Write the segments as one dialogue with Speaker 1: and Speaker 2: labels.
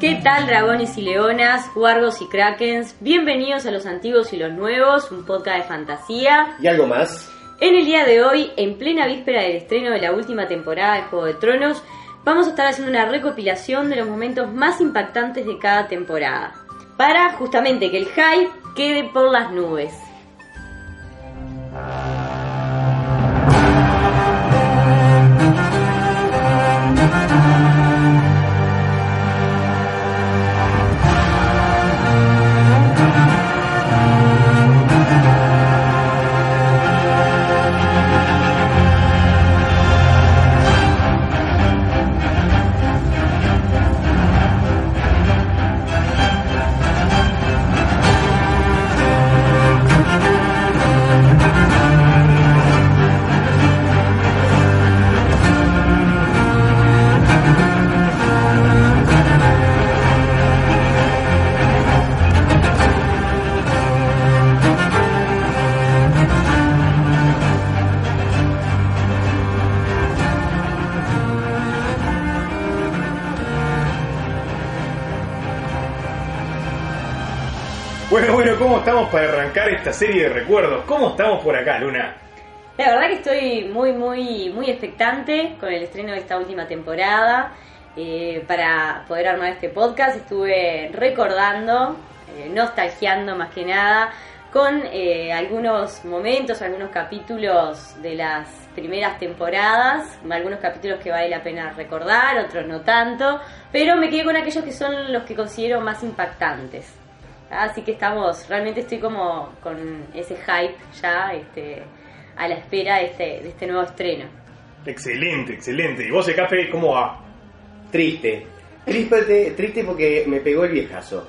Speaker 1: ¿Qué tal dragones y leonas, guardos y krakens? Bienvenidos a Los Antiguos y los Nuevos, un podcast de fantasía.
Speaker 2: ¿Y algo más?
Speaker 1: En el día de hoy, en plena víspera del estreno de la última temporada de Juego de Tronos, vamos a estar haciendo una recopilación de los momentos más impactantes de cada temporada. Para justamente que el hype quede por las nubes.
Speaker 3: Esta serie de recuerdos? ¿Cómo estamos por acá, Luna?
Speaker 1: La verdad que estoy muy, muy, muy expectante con el estreno de esta última temporada. Eh, para poder armar este podcast estuve recordando, eh, nostalgiando más que nada, con eh, algunos momentos, algunos capítulos de las primeras temporadas, algunos capítulos que vale la pena recordar, otros no tanto, pero me quedé con aquellos que son los que considero más impactantes. Así que estamos, realmente estoy como con ese hype ya este, a la espera de este, de este nuevo estreno.
Speaker 3: Excelente, excelente. ¿Y vos, Ecape, cómo va?
Speaker 2: Triste. Triste, triste porque me pegó el viejazo.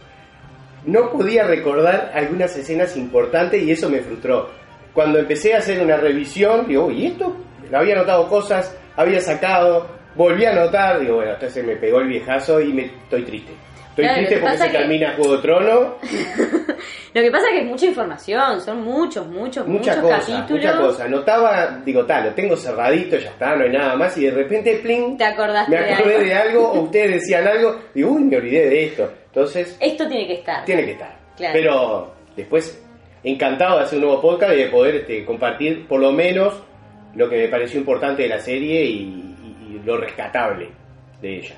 Speaker 2: No podía recordar algunas escenas importantes y eso me frustró. Cuando empecé a hacer una revisión, digo, ¿y esto? Había notado cosas, había sacado, volví a notar, digo, bueno, entonces me pegó el viejazo y me estoy triste. Estoy
Speaker 1: Claro,
Speaker 2: triste
Speaker 1: lo que
Speaker 2: porque
Speaker 1: pasa
Speaker 2: se
Speaker 1: que-
Speaker 2: termina Juego de Trono,
Speaker 1: Lo que pasa es que es mucha información, son muchos, muchos,
Speaker 2: muchas
Speaker 1: muchos capítulos.
Speaker 2: muchas cosas. Notaba, digo, tal, lo tengo cerradito, ya está, no hay nada más, y de repente, pling,
Speaker 1: Te acordaste
Speaker 2: me
Speaker 1: de
Speaker 2: acordé
Speaker 1: algo.
Speaker 2: de algo, o ustedes decían algo, digo, uy, me olvidé de esto. Entonces,
Speaker 1: Esto tiene que estar.
Speaker 2: tiene que estar.
Speaker 1: Claro.
Speaker 2: Pero después, encantado de hacer un nuevo podcast y de poder este, compartir por lo menos lo que me pareció importante de la serie y, y- y lo rescatable de ella.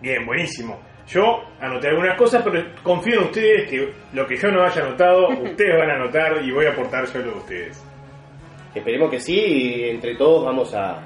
Speaker 3: Bien, buenísimo. Yo anoté algunas cosas, pero confío en ustedes que lo que yo no haya anotado, ustedes van a anotar y voy a aportar yo lo de ustedes.
Speaker 2: Esperemos que sí, y entre todos vamos a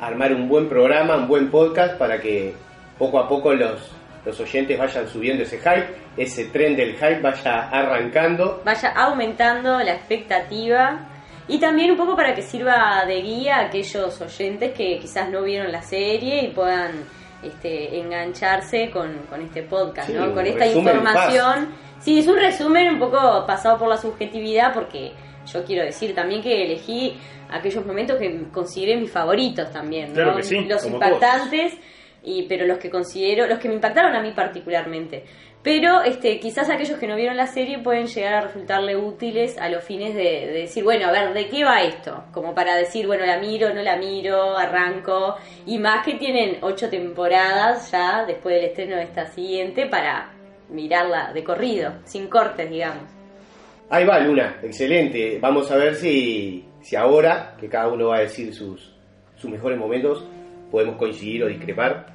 Speaker 2: armar un buen programa, un buen podcast para que poco a poco los, los oyentes vayan subiendo ese hype, ese tren del hype vaya arrancando.
Speaker 1: Vaya aumentando la expectativa y también un poco para que sirva de guía a aquellos oyentes que quizás no vieron la serie y puedan este, engancharse con, con este podcast,
Speaker 2: Sí,
Speaker 1: ¿no? Con esta información. Sí, es un resumen un poco pasado por la subjetividad porque yo quiero decir también que elegí aquellos momentos que consideré mis favoritos también, ¿no?
Speaker 3: Claro que sí,
Speaker 1: Los impactantes, y, pero los que considero, los que me impactaron a mí particularmente. Pero este, quizás aquellos que no vieron la serie pueden llegar a resultarle útiles a los fines de, de decir, bueno, a ver, ¿de qué va esto? Como para decir, bueno, la miro, no la miro, arranco. Y más que tienen ocho temporadas ya después del estreno de esta siguiente para mirarla de corrido, sin cortes, digamos.
Speaker 2: Ahí va, Luna, excelente. Vamos a ver si, si ahora, que cada uno va a decir sus, sus mejores momentos, podemos coincidir o discrepar.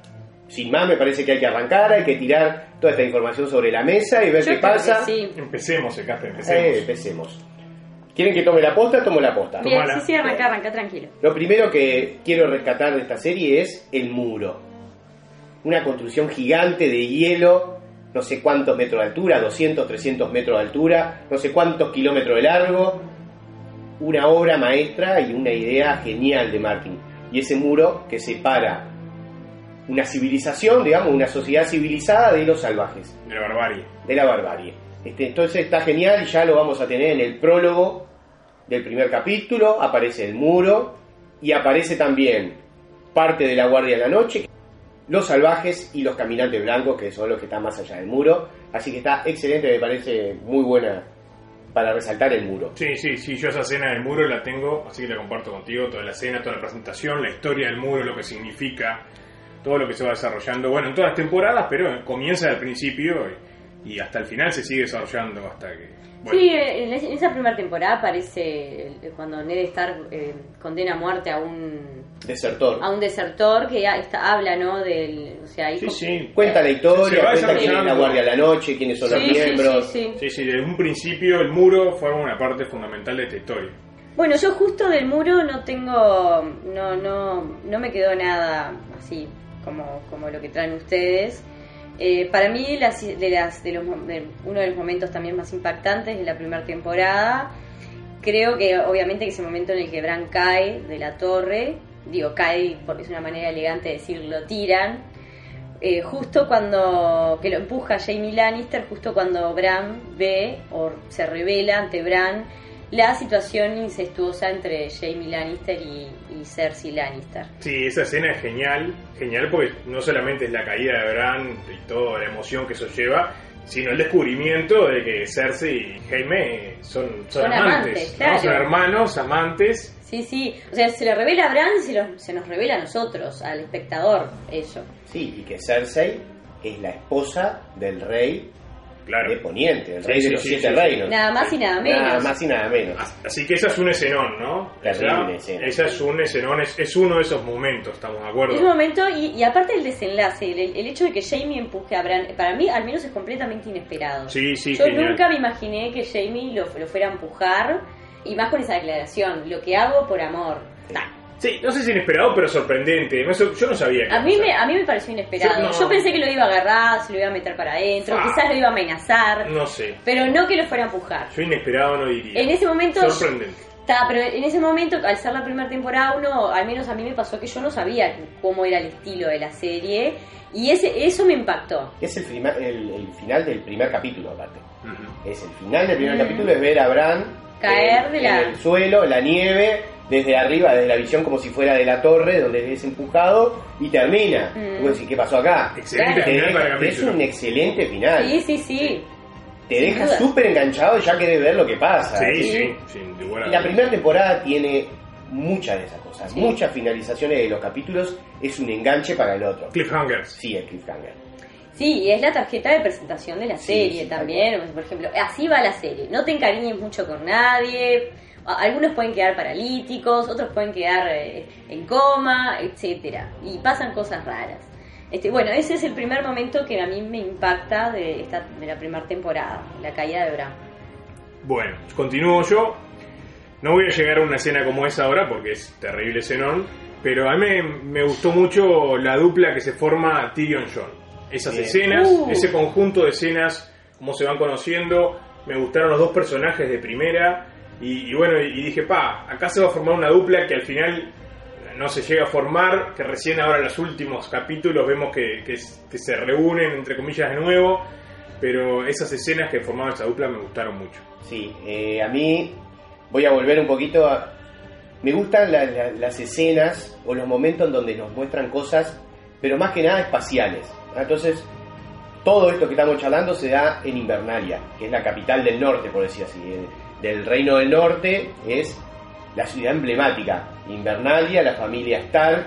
Speaker 2: Sin más, me parece que hay que arrancar, hay que tirar toda esta información sobre la mesa y ver
Speaker 1: Yo
Speaker 2: qué pasa.
Speaker 1: sí.
Speaker 3: Empecemos, Ecape, empecemos.
Speaker 2: Eh, empecemos. ¿Quieren que tome la posta? Tomo la posta.
Speaker 1: Bien,
Speaker 3: Tomala.
Speaker 1: sí, sí, arranca, arranca, tranquilo.
Speaker 2: Lo primero que quiero rescatar de esta serie es el muro. Una construcción gigante de hielo, no sé cuántos metros de altura, 200, 300 metros de altura, no sé cuántos kilómetros de largo. Una obra maestra y una idea genial de Martin. Y ese muro que separa una civilización, digamos, una sociedad civilizada de los salvajes
Speaker 3: De la barbarie.
Speaker 2: de la barbarie. Este, entonces está genial y ya lo vamos a tener en el prólogo del primer capítulo, aparece el muro y aparece también parte de la Guardia de la Noche, los salvajes y los caminantes blancos, que son los que están más allá del muro. Así que está excelente, me parece muy buena para resaltar el muro.
Speaker 3: Sí, sí, sí, yo esa escena del muro la tengo, así que la comparto contigo, toda la escena, toda la presentación, la historia del muro, lo que significa. Todo lo que se va desarrollando, bueno, en todas las temporadas, pero comienza al principio y, y hasta el final se sigue desarrollando hasta que... bueno,
Speaker 1: Sí, eh, en es- en esa primera temporada aparece cuando Ned Stark eh, condena a muerte a un
Speaker 2: Desertor.
Speaker 1: a un desertor que está, habla, ¿no? Del, o sea,
Speaker 3: sí, sí.
Speaker 2: Cuenta la
Speaker 3: Se
Speaker 2: historia,
Speaker 3: va
Speaker 2: cuenta quién es la. Guardia de la Noche, quiénes son
Speaker 1: Sí,
Speaker 2: los
Speaker 1: sí,
Speaker 2: miembros.
Speaker 1: sí, sí.
Speaker 3: Sí, sí, desde un principio el muro forma una parte fundamental de esta historia.
Speaker 1: Bueno, yo justo del muro no tengo, no, no, no me quedó nada así como, como lo que traen ustedes. Eh, para mí, de los, uno de los momentos también más impactantes de la primera temporada, creo que obviamente que ese momento en el que Bran cae de la torre, digo cae porque es una manera elegante de decir lo tiran, eh, justo cuando que lo empuja Jamie Lannister, justo cuando Bran ve o se revela ante Bran la situación incestuosa entre Jamie Lannister y, y Cersei Lannister.
Speaker 3: Sí, esa escena es genial, genial porque no solamente es la caída de Bran y toda la emoción que eso lleva, sino el descubrimiento de que Cersei y Jaime son, son,
Speaker 1: Son
Speaker 3: amantes,
Speaker 1: amantes,
Speaker 3: ¿no?
Speaker 1: claro.
Speaker 3: son hermanos, amantes.
Speaker 1: Sí, sí, o sea, se le revela a Bran y se, lo- se nos revela a nosotros, al espectador, eso.
Speaker 2: Sí, y que Cersei es la esposa del rey
Speaker 3: Claro.
Speaker 2: de Poniente, el
Speaker 3: Sí,
Speaker 2: rey
Speaker 3: sí,
Speaker 2: de los
Speaker 3: sí,
Speaker 2: siete reinos.
Speaker 1: Nada más y nada menos.
Speaker 2: Nada más y nada menos.
Speaker 3: Así que esa es un escenón, ¿no?
Speaker 2: Terrible
Speaker 3: esa,
Speaker 2: escena.
Speaker 3: esa es un escenón, es, es uno de esos momentos, ¿estamos de acuerdo?
Speaker 1: Es un momento, y, y aparte el desenlace, el, el hecho de que Jamie empuje a Bran, para mí al menos es completamente inesperado.
Speaker 3: Sí, sí,
Speaker 1: Yo
Speaker 3: genial.
Speaker 1: nunca me imaginé que Jamie lo, lo fuera a empujar, y más con esa declaración, lo que hago por amor.
Speaker 3: Sí, no sé si inesperado, pero sorprendente. Yo no sabía que
Speaker 1: A mí, me, a mí me pareció inesperado.
Speaker 3: Yo no.
Speaker 1: Yo pensé que lo iba a agarrar, se lo iba a meter para adentro,
Speaker 3: Ah.
Speaker 1: quizás lo iba a amenazar,
Speaker 3: No sé.
Speaker 1: pero no que lo fuera a empujar.
Speaker 3: Yo inesperado no diría.
Speaker 1: En ese momento
Speaker 3: Sorprendente.
Speaker 1: Ta, pero en ese momento, al ser la primera temporada, uno, al menos a mí me pasó que yo no sabía cómo era el estilo de la serie y ese eso me impactó.
Speaker 2: Es el, prima- el- el final del primer capítulo, aparte. Es el final del primer capítulo, es ver a Bran
Speaker 1: Caer
Speaker 2: en,
Speaker 1: de la-
Speaker 2: en el suelo, la nieve, desde arriba, desde la visión como si fuera de la torre, donde es empujado, y termina.
Speaker 1: Mm.
Speaker 2: Decís, ¿qué pasó acá?
Speaker 3: Excelente final para el
Speaker 2: es un excelente final.
Speaker 1: Sí, sí, sí.
Speaker 2: Te
Speaker 1: sin
Speaker 2: deja súper enganchado y ya querés ver lo que pasa.
Speaker 3: Sí,
Speaker 1: Sí.
Speaker 3: sí,
Speaker 2: Y la primera temporada tiene muchas de esas cosas.
Speaker 1: Sí.
Speaker 2: Muchas finalizaciones de los capítulos es un enganche para el otro.
Speaker 3: Cliffhangers.
Speaker 2: Sí, el cliffhanger.
Speaker 1: Sí, y es la tarjeta de presentación de la
Speaker 2: Sí,
Speaker 1: serie
Speaker 2: sí,
Speaker 1: también. Por ejemplo, así va la serie. No te encariñes mucho con nadie. Algunos pueden quedar paralíticos, otros pueden quedar eh, en coma, etcétera Y pasan cosas raras. Este, bueno, ese es el primer momento que a mí me impacta de, esta, de la primera temporada, la caída de Bran.
Speaker 3: Bueno, continúo yo. No voy a llegar a una escena como esa ahora porque es terrible escenón. Pero a mí me, me gustó mucho la dupla que se forma Tyrion John. Esas
Speaker 2: Bien.
Speaker 3: escenas,
Speaker 1: Uh.
Speaker 3: ese conjunto de escenas, cómo se van conociendo. Me gustaron los dos personajes de primera. Y, bueno, y dije, pa, acá se va a formar una dupla que al final no se llega a formar, que recién ahora en los últimos capítulos vemos que, que, se reúnen, entre comillas, de nuevo. Pero esas escenas que formaban esa dupla me gustaron mucho.
Speaker 2: Sí, eh, a mí voy a volver un poquito a... Me gustan la- la- las escenas o los momentos en donde nos muestran cosas, pero más que nada espaciales. Entonces, todo esto que estamos charlando se da en Invernalia, que es la capital del norte, por decir así. Del reino del norte es la ciudad emblemática. Invernalia, la familia Stark,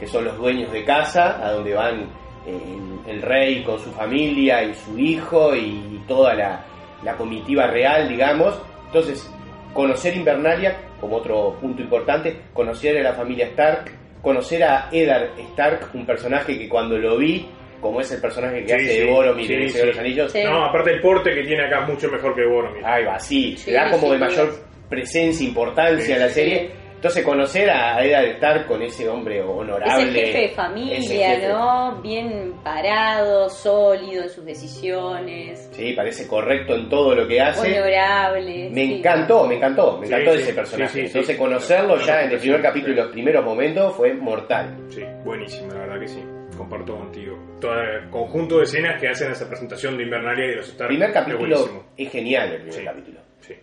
Speaker 2: que son los dueños de casa, a donde van eh, el, rey con su familia y su hijo y toda la, la comitiva real, digamos. Entonces, conocer Invernalia como otro punto importante, conocer a la familia Stark, conocer a Eddard Stark, un personaje que cuando lo vi, como es el personaje que
Speaker 3: Sí,
Speaker 2: hace
Speaker 3: sí,
Speaker 2: de Boromir
Speaker 3: sí,
Speaker 2: en El Señor de los. Anillos,
Speaker 1: Sí.
Speaker 3: No, aparte el porte que tiene acá es mucho mejor que Boromir.
Speaker 2: ahí va, sí,
Speaker 1: Sí,
Speaker 2: le da como de mayor presencia, importancia
Speaker 3: Sí,
Speaker 2: a la
Speaker 1: sí.
Speaker 2: serie. Entonces conocer a Eddard Stark con ese hombre honorable.
Speaker 1: Ese jefe de familia,
Speaker 2: jefe.
Speaker 1: ¿no? Bien parado, sólido en sus decisiones,
Speaker 2: Sí, parece correcto en todo lo que hace.
Speaker 1: honorable.
Speaker 2: Me
Speaker 1: sí.
Speaker 2: encantó, me encantó, me
Speaker 3: Sí,
Speaker 2: encantó
Speaker 3: sí,
Speaker 2: ese personaje.
Speaker 3: sí, sí, sí.
Speaker 2: Entonces conocerlo
Speaker 3: Sí.
Speaker 2: ya en el primer
Speaker 3: Sí.
Speaker 2: capítulo y los primeros momentos fue mortal.
Speaker 3: Sí, buenísimo, la verdad que sí. Comparto contigo. Todo el conjunto de escenas que hacen esa presentación de Invernalia y de los Stark.
Speaker 2: El primer
Speaker 3: es
Speaker 2: capítulo
Speaker 3: buenísimo.
Speaker 2: es genial, el primer
Speaker 3: Sí.
Speaker 2: capítulo.
Speaker 3: Sí.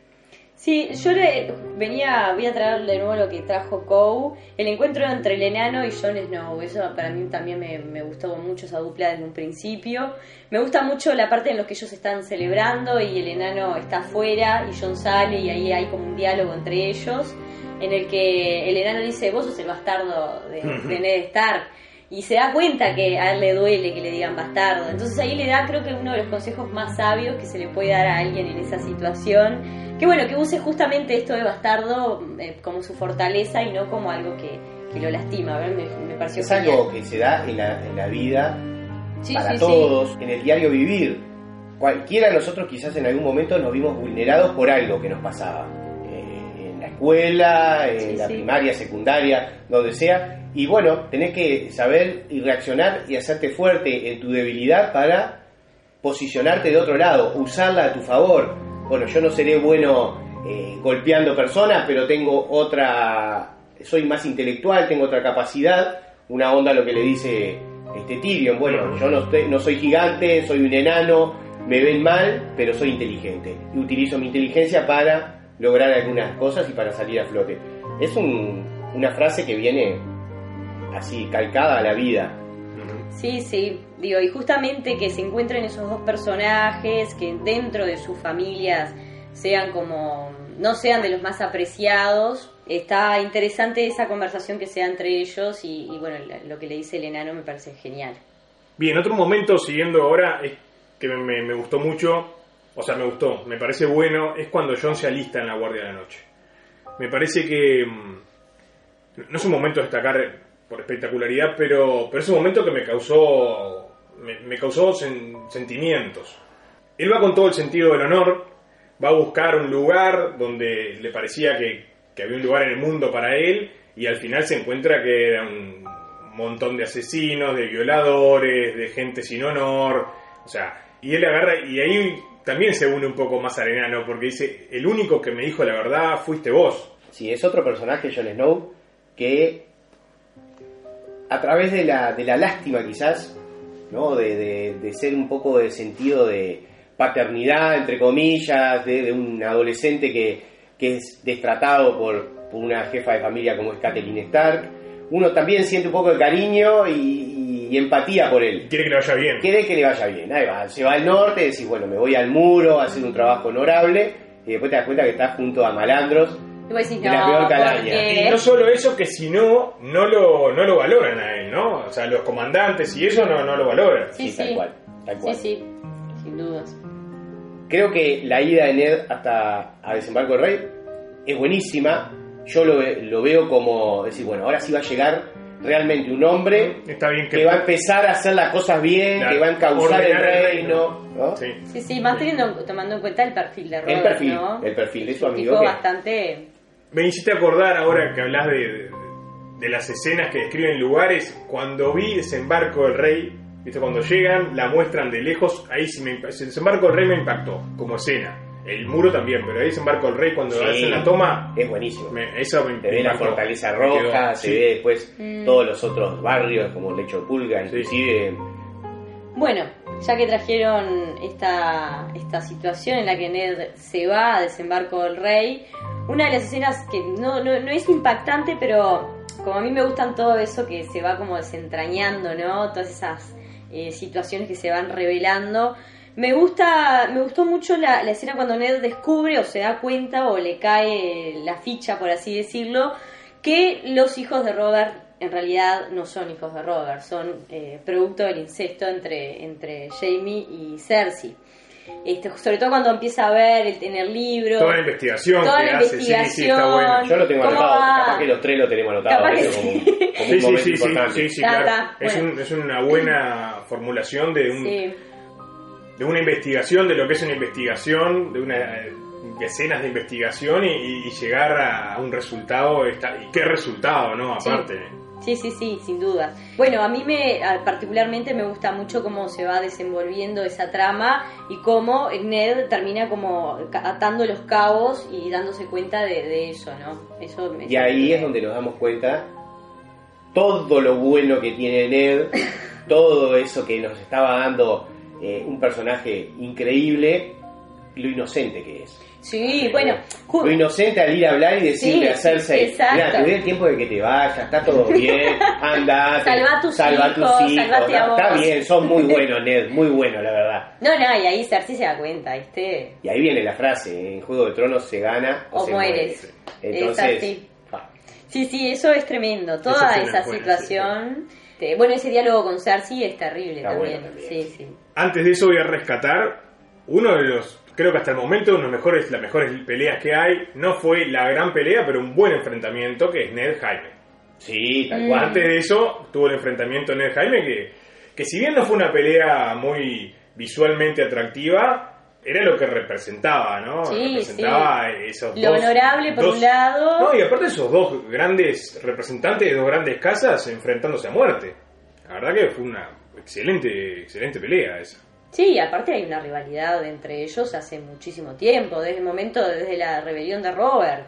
Speaker 1: Sí, yo le venía, voy a traer de nuevo lo que trajo Coe, el encuentro entre el enano y Jon Snow, eso para mí también me, me gustó mucho esa dupla desde un principio. Me gusta mucho la parte en la que ellos están celebrando y el enano está afuera y Jon sale y ahí hay como un diálogo entre ellos en el que el enano dice, vos sos el bastardo de, de Ned Stark. Y se da cuenta que a él le duele que le digan bastardo. Entonces ahí le da creo que uno de los consejos más sabios que se le puede dar a alguien en esa situación. Que bueno, que use justamente esto de bastardo eh, como su fortaleza y no como algo que, que lo lastima. Me, me pareció
Speaker 2: Es
Speaker 1: genial.
Speaker 2: algo que se da en la, en la vida
Speaker 1: Sí,
Speaker 2: para
Speaker 1: sí, sí.
Speaker 2: todos, en el diario vivir. Cualquiera de nosotros quizás en algún momento nos vimos vulnerados por algo que nos pasaba. Eh, en la escuela, en
Speaker 1: Sí,
Speaker 2: la
Speaker 1: sí.
Speaker 2: primaria, secundaria, donde sea. Y bueno, tenés que saber y reaccionar y hacerte fuerte en tu debilidad para posicionarte de otro lado, usarla a tu favor. Bueno, yo no seré bueno eh, golpeando personas, pero tengo otra, soy más intelectual, tengo otra capacidad, una onda lo que le dice este Tyrion, bueno, yo no, estoy- no soy gigante, soy un enano, me ven mal, pero soy inteligente y utilizo mi inteligencia para lograr algunas cosas y para salir a flote. Es un- una frase que viene así calcada a la vida.
Speaker 1: Sí, sí, digo, y justamente que se encuentren esos dos personajes, que dentro de sus familias sean como, no sean de los más apreciados, está interesante esa conversación que sea entre ellos y, y bueno, lo que le dice el enano me parece genial.
Speaker 3: Bien, otro momento siguiendo ahora es que me, me- me gustó mucho, o sea, me gustó, me parece bueno, es cuando John se alista en la Guardia de la Noche. Me parece que mm, no es un momento a destacar por espectacularidad, pero, pero es un momento que me causó, me, causó sen- sentimientos. Él va con todo el sentido del honor, va a buscar un lugar donde le parecía que, que había un lugar en el mundo para él y al final se encuentra que era un montón de asesinos, de violadores, de gente sin honor, o sea, y él agarra y ahí también se une un poco más al enano porque dice, el único que me dijo la verdad fuiste vos.
Speaker 2: Sí, es otro personaje, Jon Snow, que a través de la, de la lástima quizás, ¿no? De, de- de ser un poco de sentido de paternidad, entre comillas, de un adolescente que, que es destratado por, por una jefa de familia como es Catelyn Stark, uno también siente un poco de cariño y, y- y empatía por él.
Speaker 3: Quiere que le vaya bien.
Speaker 2: Quiere que le vaya bien. Ahí va, se va al norte, decís, bueno, me voy al muro a hacer un trabajo honorable, y después te das cuenta que estás junto a malandros
Speaker 1: Y vos decís,
Speaker 2: De la
Speaker 1: no,
Speaker 2: peor
Speaker 1: ¿por
Speaker 2: calaña.
Speaker 3: Y no solo eso, que si no, no lo, no lo valoran a él, ¿no? O sea, los comandantes y eso no, no lo valoran.
Speaker 1: Sí,
Speaker 2: Sí, tal cual, tal cual.
Speaker 1: Sí, sí, sin dudas.
Speaker 2: Creo que la ida de Ned hasta a Desembarco del Rey es buenísima. Yo lo, lo veo como decir, bueno, ahora sí va a llegar realmente un hombre
Speaker 3: Está bien que...
Speaker 2: que va a empezar a hacer las cosas bien,
Speaker 3: Claro,
Speaker 2: que va a encauzar el reino. ¿no?
Speaker 3: Sí.
Speaker 1: Sí, sí, más teniendo, tomando en cuenta el perfil de Robert,
Speaker 2: El perfil,
Speaker 1: ¿no?
Speaker 2: el perfil de su amigo
Speaker 1: tipo
Speaker 2: que-
Speaker 1: bastante...
Speaker 3: Me hiciste acordar ahora que hablas de, de, de las escenas que describen lugares. Cuando vi Desembarco del Rey, ¿viste? cuando llegan, la muestran de lejos, ahí sí me Desembarco del Rey me impactó como escena. El muro también, pero ahí Desembarco del Rey cuando
Speaker 2: Sí.
Speaker 3: hacen la toma,
Speaker 2: Es buenísimo.
Speaker 3: me- eso me
Speaker 2: Te ve la fortaleza roja,
Speaker 3: quedó,
Speaker 2: se
Speaker 3: sí.
Speaker 2: ve después
Speaker 1: Mm.
Speaker 2: todos los otros barrios como Lecho Pulga, inclusive
Speaker 1: Bueno, ya que trajeron esta, esta situación en la que Ned se va a desembarco del rey, una de las escenas que no, no, no es impactante, pero como a mí me gustan todo eso que se va como desentrañando, ¿no? Todas esas eh, situaciones que se van revelando. Me gusta, me gustó mucho la, la escena cuando Ned descubre o se da cuenta o le cae la ficha, por así decirlo, que los hijos de Robert en realidad no son hijos de Robert, son eh, producto del incesto entre, entre Jamie y Cersei. Este, sobre todo cuando empieza a ver el, en el libro.
Speaker 3: Toda la investigación
Speaker 1: Toda
Speaker 3: que
Speaker 1: la
Speaker 3: hace, sí, sí, está
Speaker 1: investigación.
Speaker 3: bueno.
Speaker 2: yo lo tengo
Speaker 1: ¿Cómo
Speaker 2: anotado,
Speaker 1: va?
Speaker 2: capaz que los tres lo tenemos anotado,
Speaker 1: Capaz que
Speaker 2: eso como,
Speaker 1: sí.
Speaker 2: como
Speaker 3: Sí,
Speaker 2: un
Speaker 3: sí,
Speaker 2: momento
Speaker 3: sí, sí, sí, sí, claro.
Speaker 1: ta,
Speaker 3: Es,
Speaker 1: bueno.
Speaker 3: un- es una buena formulación de, un,
Speaker 1: Sí.
Speaker 3: De una investigación, de lo que es una investigación, de una de escenas de investigación y, llegar a un resultado, esta- y qué resultado, ¿no?
Speaker 1: Sí.
Speaker 3: Aparte.
Speaker 1: Sí, sí, sí, sin duda. Bueno, a mí me particularmente me gusta mucho cómo se va desenvolviendo esa trama y cómo Ned termina como atando los cabos y dándose cuenta de, de eso, ¿no? Eso me-
Speaker 2: Y ahí es donde nos damos cuenta todo lo bueno que tiene Ned, todo eso que nos estaba dando eh, un personaje increíble, lo inocente que es.
Speaker 1: Sí, bueno,
Speaker 2: Lo inocente al ir a hablar y decirle
Speaker 1: Sí,
Speaker 2: a Cersei,
Speaker 1: exacto.
Speaker 2: mira, te doy el tiempo de que te vayas, está todo bien, anda,
Speaker 1: Salva a tus
Speaker 2: salva
Speaker 1: hijos,
Speaker 2: tus hijos,
Speaker 1: salvate a
Speaker 2: está bien, son muy buenos, Ned, muy bueno, la verdad.
Speaker 1: no, no, y ahí Cersei se da cuenta, ¿viste?
Speaker 2: Y ahí viene la frase, en Juego de Tronos se gana o,
Speaker 1: O
Speaker 2: se
Speaker 1: mueres.
Speaker 2: muere. Entonces,
Speaker 1: Sí, sí, eso es tremendo. Toda
Speaker 3: Esa buena,
Speaker 1: situación Este, bueno, ese diálogo con Cersei es terrible
Speaker 2: Está
Speaker 1: también.
Speaker 2: bueno también.
Speaker 1: Sí, sí.
Speaker 3: Antes de eso voy a rescatar uno de los, creo que hasta el momento, uno de los mejores, las mejores peleas que hay. No fue la gran pelea, pero un buen enfrentamiento, que es Ned Jaime.
Speaker 2: Sí, tal cual.
Speaker 3: Antes de eso tuvo el enfrentamiento Ned Jaime, que, que si bien no fue una pelea muy visualmente atractiva, era lo que representaba, ¿no?
Speaker 1: Sí,
Speaker 3: representaba esos
Speaker 1: Lo
Speaker 3: dos-
Speaker 1: honorable por
Speaker 3: dos-
Speaker 1: un lado.
Speaker 3: No, y aparte esos dos grandes representantes de dos grandes casas enfrentándose a muerte. La verdad que fue una excelente, excelente pelea esa.
Speaker 1: Sí, aparte hay una rivalidad entre ellos hace muchísimo tiempo, desde el momento, desde la rebelión de Robert.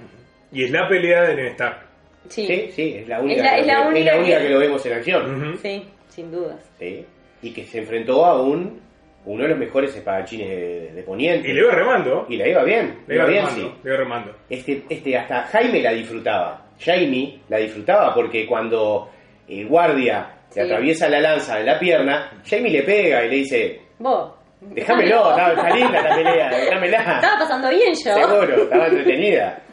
Speaker 3: Y es la pelea de Ned Stark.
Speaker 1: Sí,
Speaker 2: Sí, sí, es la única,
Speaker 1: Es la- es la única
Speaker 2: única
Speaker 1: que-
Speaker 2: que lo vemos en acción.
Speaker 1: Sí, sin dudas.
Speaker 2: Sí. Y que se enfrentó a un uno de los mejores espadachines de, de Poniente.
Speaker 3: Y le iba remando.
Speaker 2: Y le iba bien.
Speaker 3: Le iba
Speaker 2: bien,
Speaker 3: remando.
Speaker 2: sí.
Speaker 3: Le iba remando.
Speaker 2: Este, este, hasta Jaime la disfrutaba. Jaime la disfrutaba porque cuando el guardia
Speaker 1: Sí.
Speaker 2: Le atraviesa la lanza en la pierna, Jaime le pega y le dice,
Speaker 1: Vos.
Speaker 2: déjamelo, estaba está linda la pelea, déjamela.
Speaker 1: Estaba pasando bien yo.
Speaker 2: Seguro, estaba entretenida.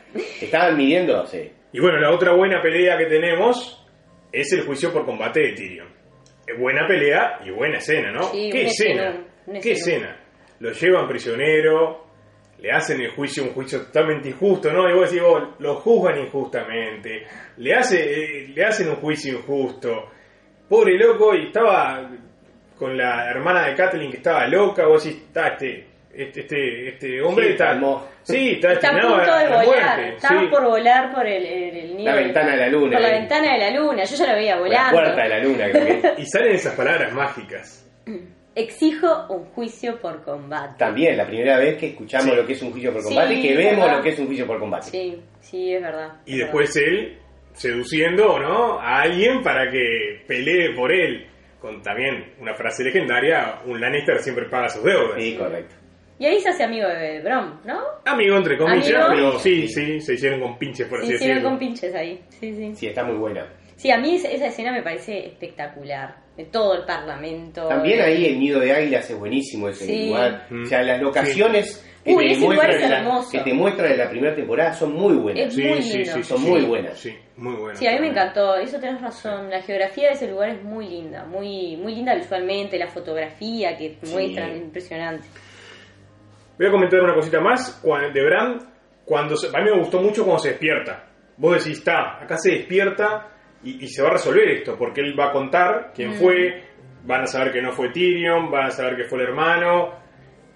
Speaker 2: Estaban midiéndose.
Speaker 3: Y bueno, la otra buena pelea que tenemos es el juicio por combate de Tyrion. Es buena pelea y buena escena, ¿no?
Speaker 1: Sí,
Speaker 3: ¿Qué escena? ¿Qué escena? Lo llevan prisionero, le hacen el juicio un juicio totalmente injusto, ¿no? Y vos decís, vos, lo juzgan injustamente, le, hace, eh, le hacen un juicio injusto. Pobre loco, y estaba con la hermana de Kathleen que estaba loca, vos decís, está este, este, este, este hombre
Speaker 2: Sí,
Speaker 3: está... Sí, está
Speaker 1: Está a punto de
Speaker 3: la
Speaker 1: volar.
Speaker 3: muerte.
Speaker 1: Estaba
Speaker 3: sí.
Speaker 1: por volar por el, el, el nido
Speaker 2: La ventana de la luna,
Speaker 1: Por la
Speaker 2: eh.
Speaker 1: ventana de la luna. Yo ya lo veía
Speaker 2: La
Speaker 1: volando.
Speaker 2: puerta de la luna, creo que.
Speaker 3: Y salen esas palabras mágicas.
Speaker 1: Exijo un juicio por combate.
Speaker 2: También, la primera vez que escuchamos
Speaker 3: Sí.
Speaker 2: lo que es un juicio por combate y que vemos
Speaker 1: verdad.
Speaker 2: lo que es un juicio por combate.
Speaker 1: Sí, sí, es verdad.
Speaker 3: Y
Speaker 1: es
Speaker 3: después él seduciendo ¿no? a alguien para que pelee por él. Con también una frase legendaria, un Lannister siempre paga sus deudas.
Speaker 2: Sí, correcto.
Speaker 1: Y ahí se hace amigo de Brom, ¿no?
Speaker 3: Amigo entre comillas,
Speaker 1: Amigo.
Speaker 3: pero sí, sí, se hicieron con pinches por así
Speaker 1: Se hicieron
Speaker 3: decirlo.
Speaker 1: con pinches ahí. Sí, sí.
Speaker 2: Sí, está muy buena.
Speaker 1: Sí, a mí esa, escena me parece espectacular. De todo el parlamento.
Speaker 2: También ahí el nido de águilas es buenísimo ese
Speaker 1: Sí.
Speaker 2: lugar.
Speaker 3: Mm.
Speaker 2: O sea, las locaciones que,
Speaker 1: Uy,
Speaker 2: te
Speaker 1: ese lugar
Speaker 2: muestran
Speaker 1: es
Speaker 2: en la,
Speaker 1: hermoso.
Speaker 2: que te muestran en la primera temporada son muy buenas.
Speaker 1: Es
Speaker 3: Sí,
Speaker 1: muy
Speaker 3: sí,
Speaker 1: lindo.
Speaker 3: sí,
Speaker 2: Son
Speaker 3: sí,
Speaker 2: muy buenas.
Speaker 3: Sí, muy buenas.
Speaker 1: Sí, a mí me encantó, eso tenés razón. La geografía de ese lugar es muy linda, muy muy linda visualmente, la fotografía que
Speaker 2: Sí.
Speaker 1: muestran, impresionante.
Speaker 3: Voy a comentar una cosita más de Bran. Cuando se- a mí me gustó mucho cuando se despierta. Vos decís, está, acá se despierta y, y se va a resolver esto, porque él va a contar quién
Speaker 1: Mm.
Speaker 3: fue, van a saber que no fue Tyrion, van a saber que fue el hermano.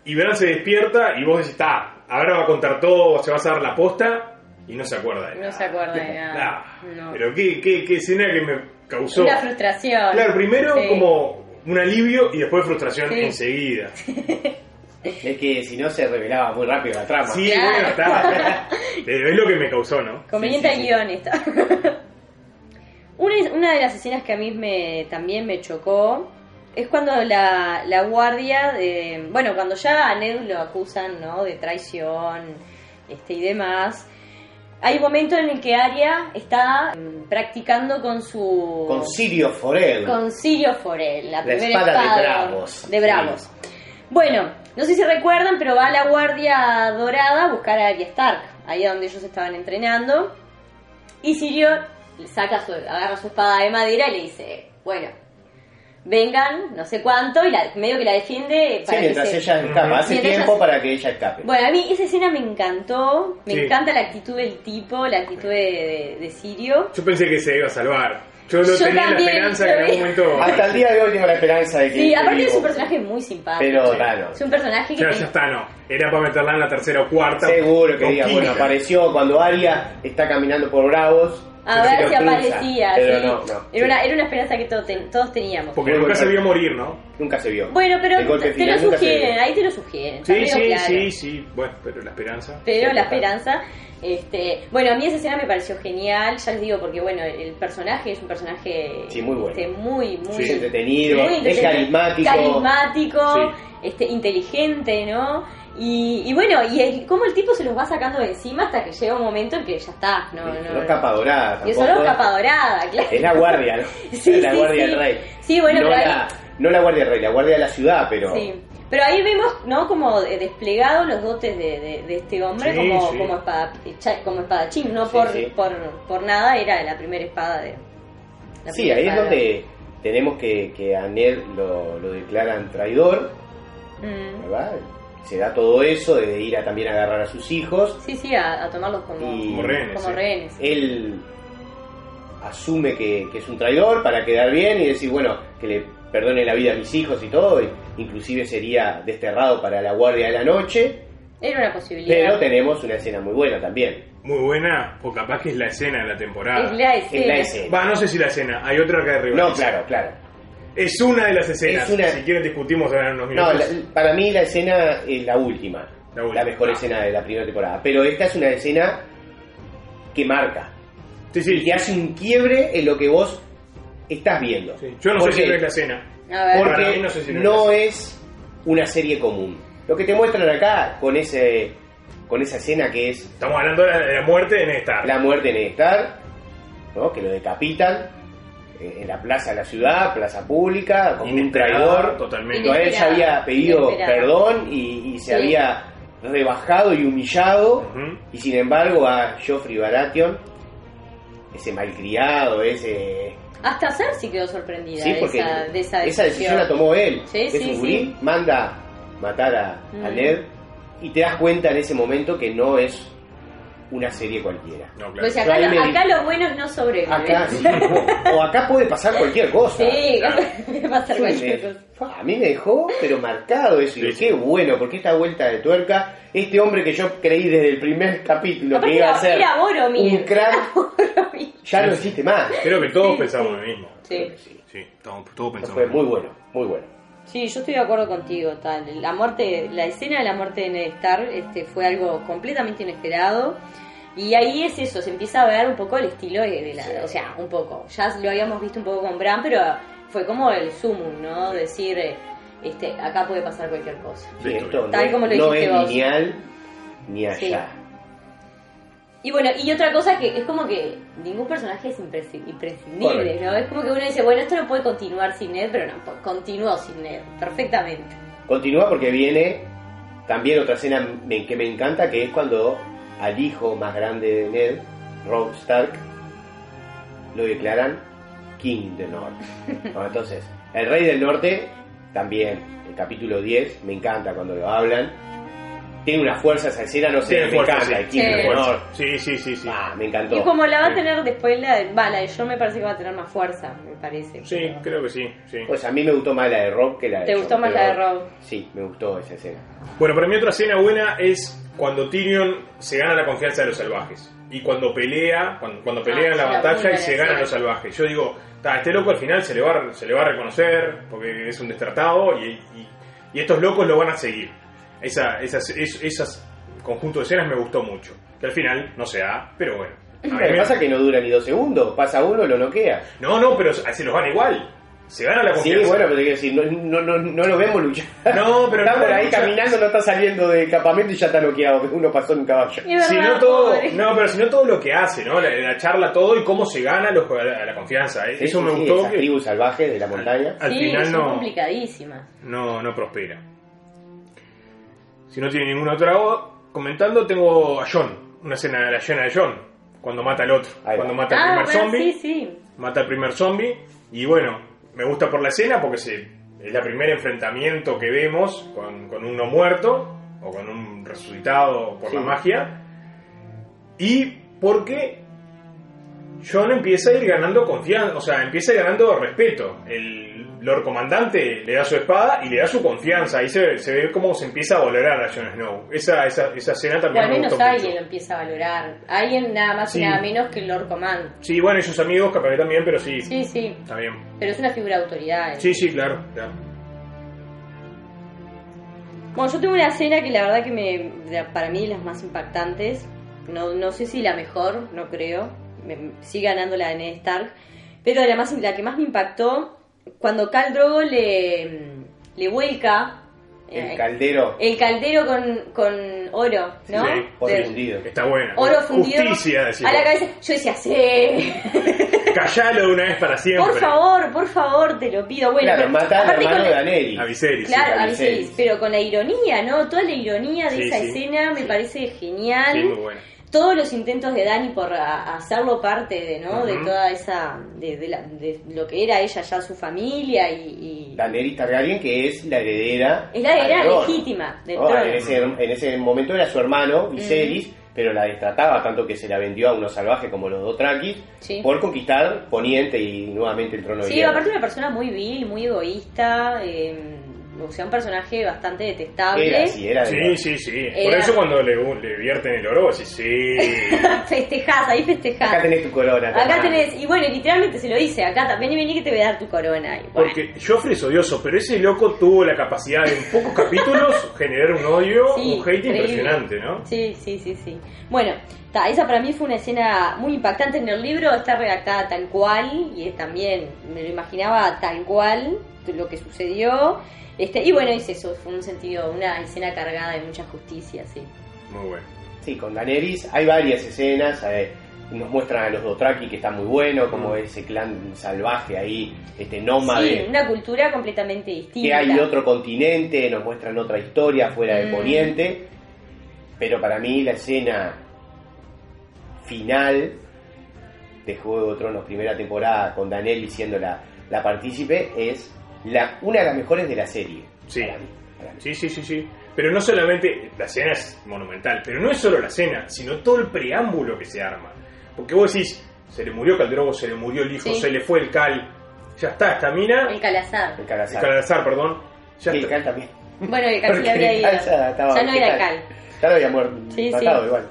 Speaker 3: Y Bran se despierta y vos decís, está, ahora va a contar todo, se va a dar la posta y no se acuerda de nada.
Speaker 1: No se acuerda de nada.
Speaker 3: Nah,
Speaker 1: No.
Speaker 3: Pero qué, qué, qué escena que me causó.
Speaker 1: Una frustración.
Speaker 3: Claro, primero
Speaker 1: Sí.
Speaker 3: como un alivio y después frustración
Speaker 1: Sí.
Speaker 3: enseguida.
Speaker 2: Es que si no se revelaba muy rápido la trama.
Speaker 3: Sí,
Speaker 1: Claro.
Speaker 3: bueno, está. Pero es lo que me causó, ¿no?
Speaker 1: Conveniente
Speaker 2: Sí, sí,
Speaker 1: al
Speaker 2: sí.
Speaker 1: guion esta. una, una de las escenas que a mí me, también me chocó es cuando la, la guardia, de, bueno, cuando ya a Ned lo acusan, ¿no? De traición este, y demás. Hay un momento en el que Arya está mm, practicando con su...
Speaker 2: Con Sirio Forel.
Speaker 1: con Sirio Forel, la,
Speaker 2: La
Speaker 1: primera
Speaker 2: espada de
Speaker 1: espada
Speaker 2: Bravos.
Speaker 1: de Bravos. Bueno, no sé si recuerdan, pero va la Guardia Dorada a buscar a Arya Stark, ahí donde ellos estaban entrenando. Y Sirio saca su, agarra su espada de madera y le dice, bueno, vengan, no sé cuánto, y la, medio que la defiende
Speaker 2: Sí,
Speaker 1: para que
Speaker 2: mientras
Speaker 1: se-
Speaker 2: ella escapa. Hace
Speaker 1: Mientras
Speaker 2: tiempo para que ella escape.
Speaker 1: Bueno, a mí esa escena me encantó, me
Speaker 3: Sí.
Speaker 1: encanta la actitud del tipo, la actitud de, de- de Sirio.
Speaker 3: Yo pensé que se iba a salvar. Yo no
Speaker 1: Yo
Speaker 3: tenía
Speaker 1: también,
Speaker 3: la esperanza que en algún momento.
Speaker 2: Hasta el día de hoy tengo la esperanza de que.
Speaker 1: Sí, aparte es un personaje muy simpático.
Speaker 2: Pero
Speaker 3: Sí.
Speaker 2: claro.
Speaker 1: Es un personaje que
Speaker 3: Ya, ya está, no. Era para meterla en la tercera o cuarta.
Speaker 2: Seguro que diga, bueno, apareció cuando Aria está caminando por Bravos.
Speaker 1: A ver si aparecía.
Speaker 2: Pero
Speaker 1: sí.
Speaker 2: no, no.
Speaker 1: Era,
Speaker 2: sí.
Speaker 1: una, era una esperanza que todos, ten- todos teníamos.
Speaker 3: Porque nunca se vio morir, ¿no?
Speaker 2: Nunca se vio.
Speaker 1: Bueno, pero te, lo sugieren, ahí te lo sugieren.
Speaker 3: Sí, sí,
Speaker 1: claro.
Speaker 3: sí, sí. Bueno, pero la esperanza.
Speaker 1: Pero la esperanza, este, bueno, a mí esa escena me pareció genial, ya les digo, porque bueno, el personaje es un personaje
Speaker 2: Sí, muy bueno.
Speaker 1: este, muy, muy,
Speaker 3: Sí,
Speaker 2: entretenido,
Speaker 1: muy
Speaker 2: es carismático.
Speaker 1: carismático, este, inteligente, ¿no? Y, y bueno, y el, cómo el tipo se los va sacando de encima hasta que llega un momento en que ya está, no, no,
Speaker 2: no es capa dorada
Speaker 1: Y es capa dorada, claro.
Speaker 2: Es la guardia, ¿no?
Speaker 1: Sí,
Speaker 2: es la
Speaker 1: sí,
Speaker 2: guardia
Speaker 1: sí.
Speaker 2: del rey.
Speaker 1: Sí, bueno,
Speaker 2: no
Speaker 1: pero ahí-
Speaker 2: la, no la guardia del rey, la guardia de la ciudad, pero.
Speaker 1: Sí, pero ahí vemos, ¿no? Como desplegados los dotes de, de- de este hombre
Speaker 3: Sí,
Speaker 1: como,
Speaker 3: sí.
Speaker 1: como, espada, cha- como espadachín, no
Speaker 2: Sí,
Speaker 1: por,
Speaker 2: sí.
Speaker 1: Por, por nada, era la primera espada de... la
Speaker 2: Sí, ahí es donde tenemos que, que a Ned lo, lo declaran traidor,
Speaker 1: Mm.
Speaker 2: ¿verdad? Se da todo eso de ir a también a agarrar a sus hijos.
Speaker 1: Sí, sí, a, a tomarlos como,
Speaker 3: rehenes.
Speaker 1: como
Speaker 3: sí.
Speaker 1: rehenes.
Speaker 2: Él asume que, que es un traidor para quedar bien y decir, bueno, que le perdone la vida a mis hijos y todo, y inclusive sería desterrado para la guardia de la noche,
Speaker 1: Era una posibilidad.
Speaker 2: pero tenemos una escena muy buena también.
Speaker 3: Muy buena, o capaz que es la escena de la temporada.
Speaker 1: es la escena.
Speaker 2: Es la escena.
Speaker 3: Va, no sé si la escena, hay otra que arriba.
Speaker 2: No, claro, claro.
Speaker 3: Es una de las escenas.
Speaker 2: Es una-
Speaker 3: Si quieren discutimos ahora en unos
Speaker 2: No,
Speaker 3: minutos.
Speaker 2: la- para mí la escena es la última,
Speaker 3: La última.
Speaker 2: mejor
Speaker 3: Ah.
Speaker 2: escena de la primera temporada, pero esta es una escena que marca
Speaker 3: Sí,
Speaker 2: y
Speaker 3: sí.
Speaker 2: que hace un quiebre en lo que vos estás viendo.
Speaker 3: sí. Yo no
Speaker 2: ¿Por
Speaker 3: sé si
Speaker 2: qué?
Speaker 3: no es la escena.
Speaker 1: A ver.
Speaker 3: Para
Speaker 2: Porque
Speaker 3: mí no sé si no
Speaker 2: no
Speaker 3: es
Speaker 2: es una serie común. Lo que te muestran acá con ese con esa escena que es
Speaker 3: Estamos hablando de la, de la muerte de Ned Stark.
Speaker 2: la muerte en Star, ¿no? que lo decapitan en la plaza de la ciudad, plaza pública, como un traidor.
Speaker 3: Totalmente.
Speaker 2: Cuando él ya había pedido perdón y, y se
Speaker 1: Sí.
Speaker 2: había rebajado y humillado, y sin embargo a Joffrey Baratheon, ese malcriado, ese...
Speaker 1: Hasta Cersei quedó sorprendida
Speaker 2: Sí,
Speaker 1: de,
Speaker 2: porque
Speaker 1: esa, de esa
Speaker 2: esa decisión la tomó él.
Speaker 1: Sí,
Speaker 2: es
Speaker 1: sí,
Speaker 2: un gurí,
Speaker 1: sí.
Speaker 2: manda matar a, a
Speaker 1: Mm.
Speaker 2: Ned y te das cuenta en ese momento que no es una serie cualquiera.
Speaker 3: No, claro.
Speaker 1: Pues acá, lo- acá los buenos no sobreviven.
Speaker 2: Acá sí, o, o acá puede pasar cualquier cosa.
Speaker 1: Sí,
Speaker 3: Claro.
Speaker 1: puede pasar
Speaker 2: Sí,
Speaker 1: cualquier cosa.
Speaker 2: a mí me dejó pero marcado eso. Y
Speaker 3: Sí,
Speaker 2: qué
Speaker 3: sí.
Speaker 2: bueno, porque esta vuelta de tuerca, este hombre que yo creí desde el primer capítulo
Speaker 1: Aparte
Speaker 2: que iba a ser
Speaker 1: era Boromir.
Speaker 2: un crack,
Speaker 1: Boromir.
Speaker 2: ya no existe más.
Speaker 3: Creo que todos
Speaker 1: Sí,
Speaker 3: pensamos
Speaker 1: sí.
Speaker 3: lo mismo.
Speaker 1: Sí.
Speaker 3: Sí, todos, todos pensamos
Speaker 2: Fue
Speaker 3: lo
Speaker 2: muy bueno, muy bueno.
Speaker 1: Sí, yo estoy de acuerdo contigo, tal. La muerte, la escena de la muerte de Ned Stark este, fue algo completamente inesperado. Y ahí es eso, se empieza a ver un poco el estilo de, de la, o sea, un poco. Ya lo habíamos visto un poco con Bran, pero fue como el sumum, ¿no? Decir, eh, este, acá puede pasar cualquier cosa.
Speaker 2: Sí, esto
Speaker 1: Tal
Speaker 2: no,
Speaker 1: como lo
Speaker 2: no es
Speaker 1: vos.
Speaker 2: lineal ni allá.
Speaker 1: Sí. Y bueno, y otra cosa que es como que ningún personaje es imprescindible. ¿no? Es como que uno dice, bueno, esto no puede continuar sin Ned, pero no, continuó sin Ned, perfectamente.
Speaker 2: Continúa porque viene también otra escena que me encanta, que es cuando al hijo más grande de Ned, Robb Stark, lo declaran King del Norte. ¿No? Entonces, el rey del norte, también, el capítulo 10, me encanta cuando lo hablan. Tiene una fuerza esa escena, no sé, me
Speaker 3: fuerza,
Speaker 2: encanta,
Speaker 3: sí.
Speaker 1: Sí.
Speaker 3: Sí, sí, sí.
Speaker 2: Ah, me encantó.
Speaker 1: Y como la va a tener después la de, va, la de John me parece que va a tener más fuerza, me parece.
Speaker 3: Sí,
Speaker 1: pero-
Speaker 3: creo que sí, sí.
Speaker 2: Pues a mí me gustó más la de Rob que la de
Speaker 1: ¿Te gustó más
Speaker 2: pero
Speaker 1: la de Rob?
Speaker 2: Sí, me gustó esa escena.
Speaker 3: Bueno, para mí otra escena buena es cuando Tyrion se gana la confianza de los salvajes. Y cuando pelea, cuando, cuando pelea
Speaker 1: Ah,
Speaker 3: en la batalla y se ganan los salvajes. Yo digo, "Ta, este loco al final se le va, a- se le va a reconocer porque es un y, y- y estos locos lo van a seguir. Esa, esas, es- esas conjunto de escenas me gustó mucho. Que al final no se da, pero bueno. A
Speaker 2: Lo que pasa es que no dura ni dos segundos, pasa uno, lo noquea.
Speaker 3: No, no, pero se los van igual. Se gana la
Speaker 2: Sí,
Speaker 3: confianza.
Speaker 2: bueno, pero te quiero decir, no, no, no, no lo vemos luchar.
Speaker 3: No, pero
Speaker 2: está
Speaker 3: no
Speaker 2: por
Speaker 3: la
Speaker 2: ahí
Speaker 3: lucha-
Speaker 2: caminando, no está saliendo del campamento y ya está noqueado. Uno pasó en un caballo.
Speaker 3: Si no todo, no, pero si no todo lo que hace, ¿no? La, la charla, todo y cómo se gana los- a, la, a la confianza. ¿eh?
Speaker 2: Sí,
Speaker 3: Eso
Speaker 2: sí,
Speaker 3: me
Speaker 2: sí,
Speaker 3: gustó.
Speaker 2: esas
Speaker 3: que
Speaker 2: tribus salvajes de la montaña.
Speaker 3: al
Speaker 1: sí,
Speaker 3: final
Speaker 1: son
Speaker 3: no,
Speaker 1: complicadísimas.
Speaker 3: no, no prospera. Si no tiene ninguna otra voz, comentando, tengo a John, una escena de la llena de John, cuando mata al otro, cuando mata al
Speaker 1: Ah,
Speaker 3: primer
Speaker 1: bueno,
Speaker 3: zombie,
Speaker 1: sí, sí.
Speaker 3: mata al primer zombie, y bueno, me gusta por la escena porque se, es el primer enfrentamiento que vemos con, con uno muerto, o con un resucitado por
Speaker 2: Sí.
Speaker 3: la magia, y porque John empieza a ir ganando confianza, o sea, empieza a ir ganando respeto. El Lord Comandante le da su espada y le da su confianza. Ahí se, se ve cómo se empieza a valorar a Jon Snow. Esa, esa, esa escena también
Speaker 1: al
Speaker 3: me
Speaker 1: menos
Speaker 3: gustó
Speaker 1: alguien
Speaker 3: mucho.
Speaker 1: lo empieza a valorar. Alguien nada más
Speaker 3: Sí.
Speaker 1: y nada menos que el Lord Command.
Speaker 3: Sí, bueno, y sus amigos capaz que también, pero sí,
Speaker 1: Sí, sí.
Speaker 3: está bien.
Speaker 1: Pero es una figura de autoridad. ¿eh?
Speaker 3: Sí, sí, claro, claro.
Speaker 1: Bueno, yo tengo una escena que la verdad que me, para mí es las más impactantes. No, no sé si la mejor, no creo. Me, sigue ganando la de Ned Stark. Pero la, más, la que más me impactó, cuando Khal Drogo le, le vuelca
Speaker 2: El
Speaker 1: eh,
Speaker 2: caldero,
Speaker 1: el caldero con, con oro, ¿no?
Speaker 3: Sí,
Speaker 2: oro fundido.
Speaker 3: Está buena.
Speaker 1: oro fundido
Speaker 3: Justicia, decir.
Speaker 1: a la cabeza. Yo decía, sí.
Speaker 3: Callalo de una vez para siempre.
Speaker 1: Por favor, por favor, te lo pido. Bueno,
Speaker 2: claro,
Speaker 1: pero
Speaker 2: mata al
Speaker 1: aparte
Speaker 2: hermano
Speaker 1: con
Speaker 2: de
Speaker 1: la-
Speaker 2: Daneri.
Speaker 3: A Viserys. sí.
Speaker 1: Claro,
Speaker 2: a
Speaker 1: a Viserys,
Speaker 2: Viserys.
Speaker 1: pero con la ironía, ¿no? Toda la ironía de
Speaker 3: Sí,
Speaker 1: esa
Speaker 3: sí,
Speaker 1: escena me
Speaker 3: sí.
Speaker 1: parece genial.
Speaker 3: Sí, muy buena.
Speaker 1: Todos los intentos de Dani por a- hacerlo parte de, ¿no? De toda esa, de, de la- de lo que era ella ya su familia y, y-
Speaker 2: Daenerys Targaryen, que es la heredera.
Speaker 1: es la heredera legítima del
Speaker 2: Oh,
Speaker 1: trono.
Speaker 2: En, ese, en ese momento era su hermano, Viserys, pero la destrataba tanto que se la vendió a unos salvajes como los Dothrakis
Speaker 1: Sí.
Speaker 2: por conquistar Poniente y nuevamente el trono de
Speaker 1: Sí,
Speaker 2: hierro.
Speaker 1: aparte una persona muy vil, muy egoísta, eh, o sea, un personaje bastante detestable.
Speaker 2: Era así, era
Speaker 3: Sí, sí, sí. Por eso cuando le, le vierten el oro, sí, sí.
Speaker 1: festejás, ahí festejás.
Speaker 2: Acá tenés tu corona.
Speaker 1: Acá tenés, y bueno, literalmente se lo dice, acá también vení, vení que te voy a dar tu corona. Y bueno,
Speaker 3: Porque Joffrey es odioso, pero ese loco tuvo la capacidad de en pocos capítulos generar un odio,
Speaker 1: Sí,
Speaker 3: un hate
Speaker 1: increíble.
Speaker 3: impresionante, ¿no?
Speaker 1: Sí, sí, sí, sí. Bueno, ta, esa para mí fue una escena muy impactante en el libro, está redactada tal cual, y es también, me lo imaginaba tal cual lo que sucedió. Este, y bueno, es eso, fue un sentido, una escena cargada de mucha justicia, sí.
Speaker 3: Muy bueno.
Speaker 2: Sí, con Daenerys hay varias escenas. eh, nos muestran a los Dothraki que está muy bueno, como
Speaker 3: Mm.
Speaker 2: ese clan salvaje ahí, este
Speaker 1: Sí,
Speaker 2: nómade.
Speaker 1: una cultura completamente distinta.
Speaker 2: que hay otro continente, nos muestran otra historia fuera de
Speaker 1: Mm.
Speaker 2: Poniente, pero para mí la escena final de Juego de Tronos primera temporada con Daenerys siendo la, la partícipe es la, una de las mejores de la serie.
Speaker 3: Sí.
Speaker 2: para mí, para mí.
Speaker 3: Sí, sí, sí, sí. Pero no solamente, la escena es monumental, pero no es solo la escena, sino todo el preámbulo que se arma. Porque vos decís, se le murió Caldrogo, se le murió el hijo,
Speaker 1: Sí.
Speaker 3: se le fue el Cal, ya está, esta mina,
Speaker 1: El calazar.
Speaker 2: El
Speaker 3: el
Speaker 2: Calazar.
Speaker 3: Calazar, perdón, ya
Speaker 2: Y el
Speaker 3: está.
Speaker 2: Cal también.
Speaker 1: Bueno, el Cal sí
Speaker 2: Porque
Speaker 1: había
Speaker 2: el
Speaker 1: ido.
Speaker 2: Ya estaba-
Speaker 1: Ya no
Speaker 2: ¿qué
Speaker 1: era
Speaker 2: tal?
Speaker 1: Cal.
Speaker 2: Ya lo había muerto,
Speaker 1: Sí,
Speaker 2: matado
Speaker 1: sí.
Speaker 2: igual.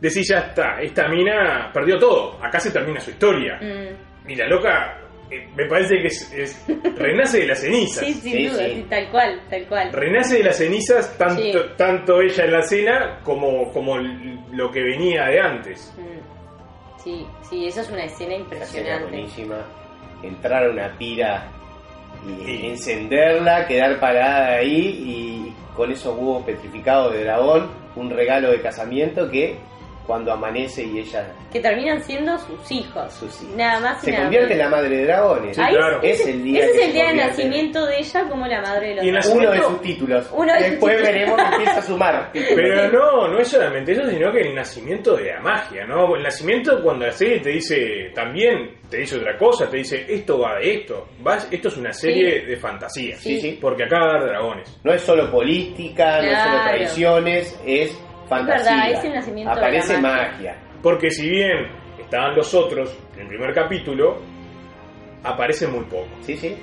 Speaker 3: Decís, ya está, esta mina perdió todo, acá se termina su historia.
Speaker 1: Mm,
Speaker 3: Y la loca, eh, me parece que es, es- renace de las cenizas.
Speaker 1: Sí, sin
Speaker 2: Sí,
Speaker 1: duda,
Speaker 2: sí.
Speaker 1: tal cual, tal cual.
Speaker 3: Renace de las cenizas tanto,
Speaker 1: Sí.
Speaker 3: tanto ella en la cena como, como lo que venía de antes.
Speaker 1: Mm, Sí, sí, eso es una escena
Speaker 2: La escena
Speaker 1: impresionante.
Speaker 2: buenísima. Entrar a una pira y
Speaker 3: Sí.
Speaker 2: encenderla, quedar parada ahí y con esos huevos petrificados de dragón, un regalo de casamiento que cuando amanece y ella
Speaker 1: Que terminan siendo sus hijos.
Speaker 2: Sus hijos.
Speaker 1: Nada más y
Speaker 2: se
Speaker 1: nada
Speaker 2: convierte en la madre de dragones.
Speaker 3: Sí,
Speaker 1: Ahí
Speaker 3: claro.
Speaker 1: ese,
Speaker 2: Es el día
Speaker 1: ese es el día de nacimiento de ella como la madre de los
Speaker 3: Y en la
Speaker 1: dragones.
Speaker 2: Uno de sus títulos.
Speaker 1: Uno de sus
Speaker 2: Después
Speaker 1: títulos.
Speaker 2: veremos que empieza a sumar.
Speaker 3: Pero no, no es solamente eso, sino que el nacimiento de la magia, ¿no? El nacimiento cuando la serie te dice también, te dice otra cosa, te dice esto va de esto, va, esto es una serie de fantasía,
Speaker 2: Sí, sí.
Speaker 3: porque acá va a haber dragones.
Speaker 2: No es solo política, no es solo tradiciones, es fantasía.
Speaker 1: verdad, es el nacimiento de la
Speaker 2: Aparece
Speaker 1: magia.
Speaker 2: magia.
Speaker 3: Porque si bien estaban los otros en el primer capítulo, aparecen muy poco.
Speaker 2: Sí, sí.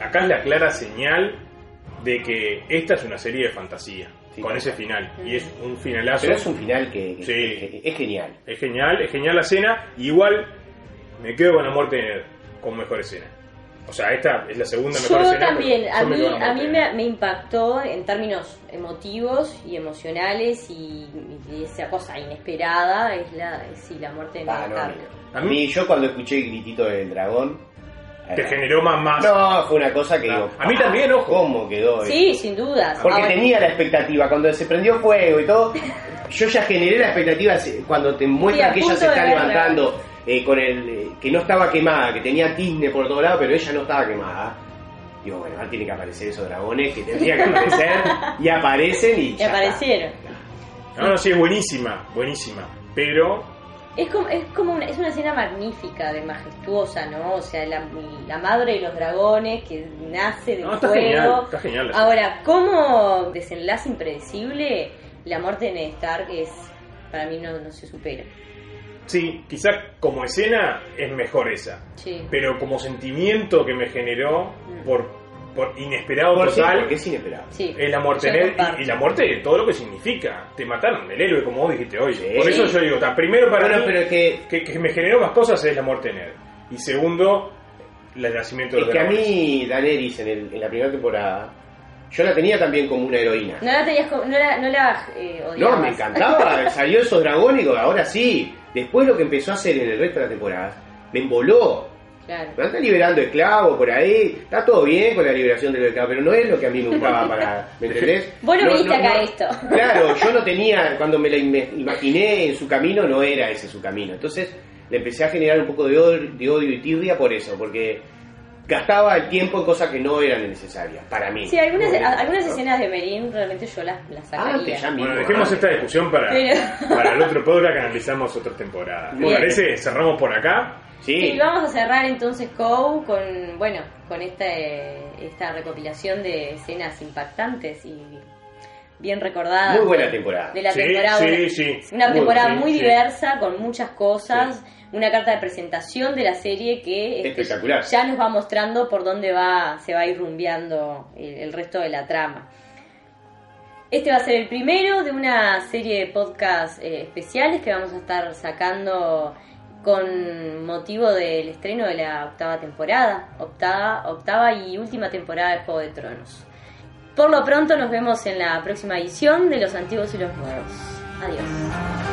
Speaker 3: Acá es la clara señal de que esta es una serie de fantasía,
Speaker 2: Sí,
Speaker 3: con
Speaker 2: claro.
Speaker 3: ese final,
Speaker 1: Mm.
Speaker 3: y es un finalazo.
Speaker 2: Pero es un final que, que-
Speaker 3: Sí.
Speaker 2: que- que es genial.
Speaker 3: Es genial, es genial la escena. Igual me quedo con la muerte de Ned como mejor escena. O sea, esta es la segunda mejor
Speaker 1: Yo
Speaker 3: escena.
Speaker 1: también, a
Speaker 3: yo me
Speaker 1: mí,
Speaker 3: la
Speaker 1: a mí me, me impactó en términos emotivos y emocionales y, y esa cosa inesperada es la, es, sí, la muerte de
Speaker 2: Ah, no.
Speaker 3: A mí
Speaker 2: yo cuando escuché el gritito del dragón.
Speaker 3: te
Speaker 2: eh,
Speaker 3: generó más más.
Speaker 2: No, fue una cosa que
Speaker 3: No,
Speaker 2: digo.
Speaker 3: a mí
Speaker 2: "Ah,
Speaker 3: también, ojo".
Speaker 2: ¿Cómo quedó? esto?".
Speaker 1: Sí, sin dudas.
Speaker 2: Porque
Speaker 1: Ahora-
Speaker 2: tenía la expectativa. Cuando se prendió fuego y todo, yo ya generé la expectativa cuando te muestran
Speaker 1: Sí,
Speaker 2: que ella se está levantando eh, con el. eh, que no estaba quemada, que tenía tizne por todos lados, pero ella no estaba quemada. Digo, bueno, ahora tienen que aparecer esos dragones que tendrían que aparecer y aparecen y.
Speaker 1: Y
Speaker 2: ya está.
Speaker 1: aparecieron.
Speaker 3: No, no, sí, es buenísima, buenísima. Pero
Speaker 1: Es como, es como una, es una escena magnífica, de majestuosa, ¿no? O sea, la, la madre de los dragones que nace del
Speaker 3: no, está
Speaker 1: fuego.
Speaker 3: genial, está genial.
Speaker 1: Ahora, como desenlace impredecible, la muerte de Ned Stark es, para mí no, no se supera.
Speaker 3: Sí, quizá como escena es mejor esa.
Speaker 1: Sí.
Speaker 3: Pero como sentimiento que me generó
Speaker 1: Mm.
Speaker 3: por, por inesperado
Speaker 2: Por sí,
Speaker 3: total,
Speaker 2: porque es inesperado.
Speaker 1: Sí.
Speaker 3: es la muerte
Speaker 1: comparto.
Speaker 3: y, y la muerte de todo lo que significa. Te mataron, el héroe, como vos dijiste hoy.
Speaker 2: Sí.
Speaker 3: Por eso yo digo, ta, primero para
Speaker 2: Bueno,
Speaker 3: mí,
Speaker 2: pero es que.
Speaker 3: que, que me generó más cosas es la muerte Ned. Y segundo, el nacimiento de
Speaker 2: Es
Speaker 3: los
Speaker 2: que a
Speaker 3: dragones.
Speaker 2: mí, Daenerys, en, el- en la primera temporada, yo la tenía también como una heroína.
Speaker 1: No la tenías como- no la, no la eh,
Speaker 2: No, me encantaba. Salió esos dragones y digo, ahora sí. Después lo que empezó a hacer en el resto de la temporada, me emboló.
Speaker 1: Claro.
Speaker 2: Me están liberando esclavos por ahí. Está todo bien con la liberación de los esclavos, pero no es lo que a mí me gustaba para. ¿Me entendés?
Speaker 1: Vos no viniste acá esto.
Speaker 2: Claro, yo no tenía. Cuando me la im- imaginé en su camino, no era ese su camino. Entonces le empecé a generar un poco de odio, de odio y tirria por eso, porque gastaba el tiempo en cosas que no eran necesarias, para mí.
Speaker 1: Sí, algunas, a- algunas escenas de Merín realmente yo las, las sacaría.
Speaker 2: Antes ya mismo.
Speaker 3: Bueno, dejemos esta discusión para, para el otro podcast que analizamos otras temporadas. ¿Te parece? Cerramos por acá.
Speaker 2: Sí,
Speaker 1: Sí, vamos a cerrar entonces Cow con, bueno, con esta, eh, esta recopilación de escenas impactantes y bien recordadas.
Speaker 2: muy buena temporada.
Speaker 1: de la
Speaker 3: Sí,
Speaker 1: temporada.
Speaker 3: sí,
Speaker 1: una-
Speaker 3: sí.
Speaker 1: Una temporada muy
Speaker 3: sí, sí.
Speaker 1: diversa, con muchas cosas. Una carta de presentación de la serie que este,
Speaker 2: Espectacular.
Speaker 1: ya nos va mostrando por dónde va, se va a ir rumbeando el, el resto de la trama. Este va a ser el primero de una serie de podcast eh, especiales que vamos a estar sacando con motivo del estreno de la octava temporada, octava, octava y última temporada de Juego de Tronos. Por lo pronto nos vemos en la próxima edición de Los Antiguos y los Nuevos. Adiós.